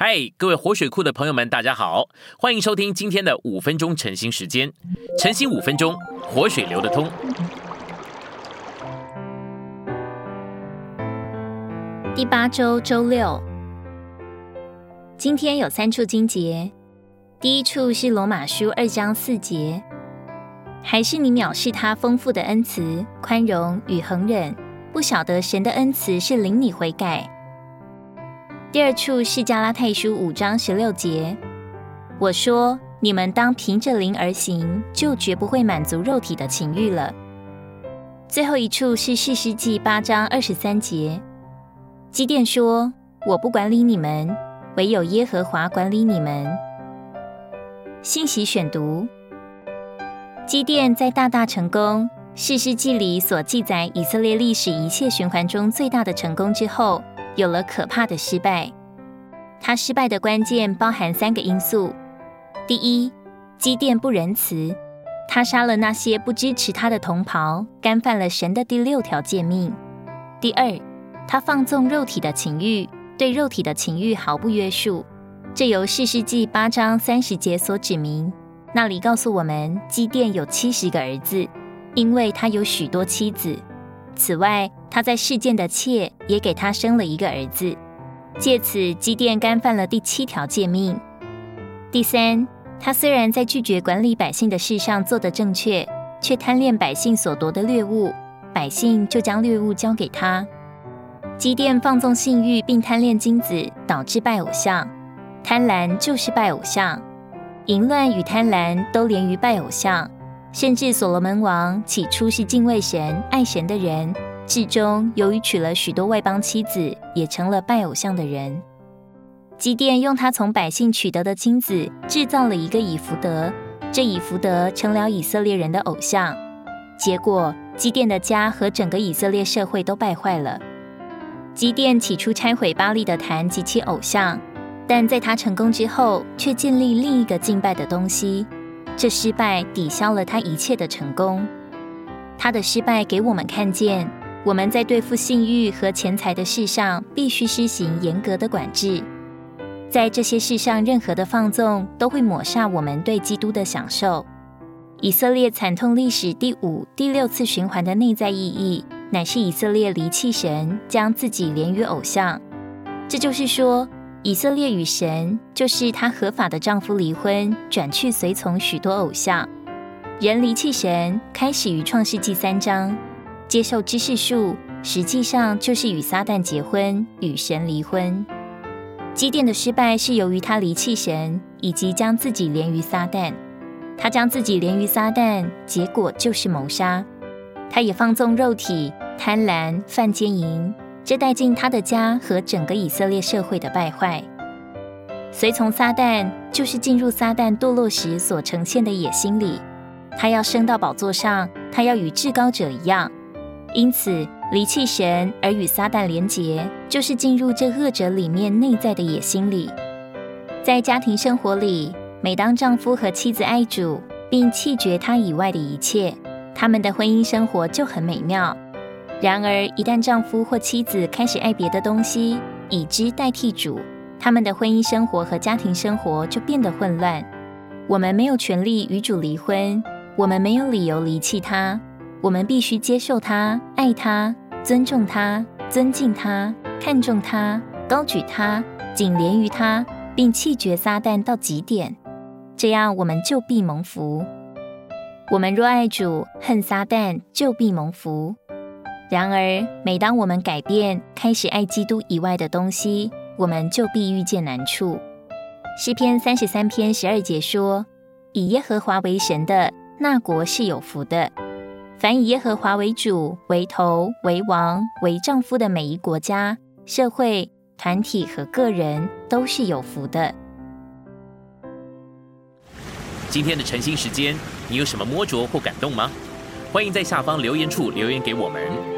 嗨，各位活水库的朋友们，大家好，欢迎收听今天的五分钟晨兴时间。晨兴五分钟，活水流得通。第八周周六，今天有三处经节。第一处是罗马书二章四节，还是你藐视他丰富的恩慈、宽容与恒忍，不晓得神的恩慈是领你悔改。第二处是加拉太书五章十六节，我说你们当凭着灵而行，就绝不会满足肉体的情欲了。最后一处是四世纪八章二十三节，基甸说：“我不管理你们，唯有耶和华管理你们。”信息选读：基甸在大大成功，四世纪里所记载以色列历史一切循环中最大的成功之后。有了可怕的失败，他失败的关键包含三个因素：第一，基甸不仁慈，他杀了那些不支持他的同袍，干犯了神的第六条诫命；第二，他放纵肉体的情欲，对肉体的情欲毫不约束。这由四世纪八章三十节所指明，那里告诉我们，基甸有七十个儿子，因为他有许多妻子。此外，他在事件的妾也给他生了一个儿子，借此基甸干犯了第七条诫命。第三，他虽然在拒绝管理百姓的事上做得正确，却贪恋百姓所夺的掠物，百姓就将掠物交给他。基甸放纵性欲并贪恋金子，导致拜偶像。贪婪就是拜偶像，淫乱与贪婪都连于拜偶像。甚至所罗门王起初是敬畏神、爱神的人，至终由于娶了许多外邦妻子，也成了拜偶像的人。基甸用他从百姓取得的金子，制造了一个以福德，这以福德成了以色列人的偶像。结果，基甸的家和整个以色列社会都败坏了。基甸起初拆毁巴利的坛及其偶像，但在他成功之后，却建立另一个敬拜的东西。这失败抵消了他一切的成功。他的失败给我们看见，我们在对付性欲和钱财的事上，必须施行严格的管制。在这些事上，任何的放纵都会抹杀我们对基督的享受。以色列惨痛历史第五、第六次循环的内在意义，乃是以色列离弃神，将自己连于偶像。这就是说。以色列与神，就是她合法的丈夫离婚，转去随从许多偶像。人离弃神，开始于创世纪三章，接受知识树，实际上就是与撒旦结婚，与神离婚。基甸的失败是由于他离弃神，以及将自己连于撒旦。他将自己连于撒旦，结果就是谋杀。他也放纵肉体，贪婪，犯奸淫。这带进他的家和整个以色列社会的败坏。随从撒旦，就是进入撒旦堕落时所呈现的野心里。他要升到宝座上，他要与至高者一样。因此，离弃神而与撒旦连结，就是进入这恶者里面内在的野心里。在家庭生活里，每当丈夫和妻子爱主，并弃绝他以外的一切，他们的婚姻生活就很美妙。然而，一旦丈夫或妻子开始爱别的东西，以之代替主，他们的婚姻生活和家庭生活就变得混乱。我们没有权利与主离婚，我们没有理由离弃他，我们必须接受他、爱他、尊重他、尊敬他、看重他、高举他、紧连于他，并弃绝撒旦到极点。这样，我们就必蒙福。我们若爱主，恨撒旦，就必蒙福。然而，每当我们改变，开始爱基督以外的东西，我们就必遇见难处。诗篇三十三篇十二节说：“以耶和华为神的那国是有福的；凡以耶和华为主、为头、为王、为丈夫的每一国家、社会、团体和个人，都是有福的。”今天的晨兴时间，你有什么摸着或感动吗？欢迎在下方留言处留言给我们。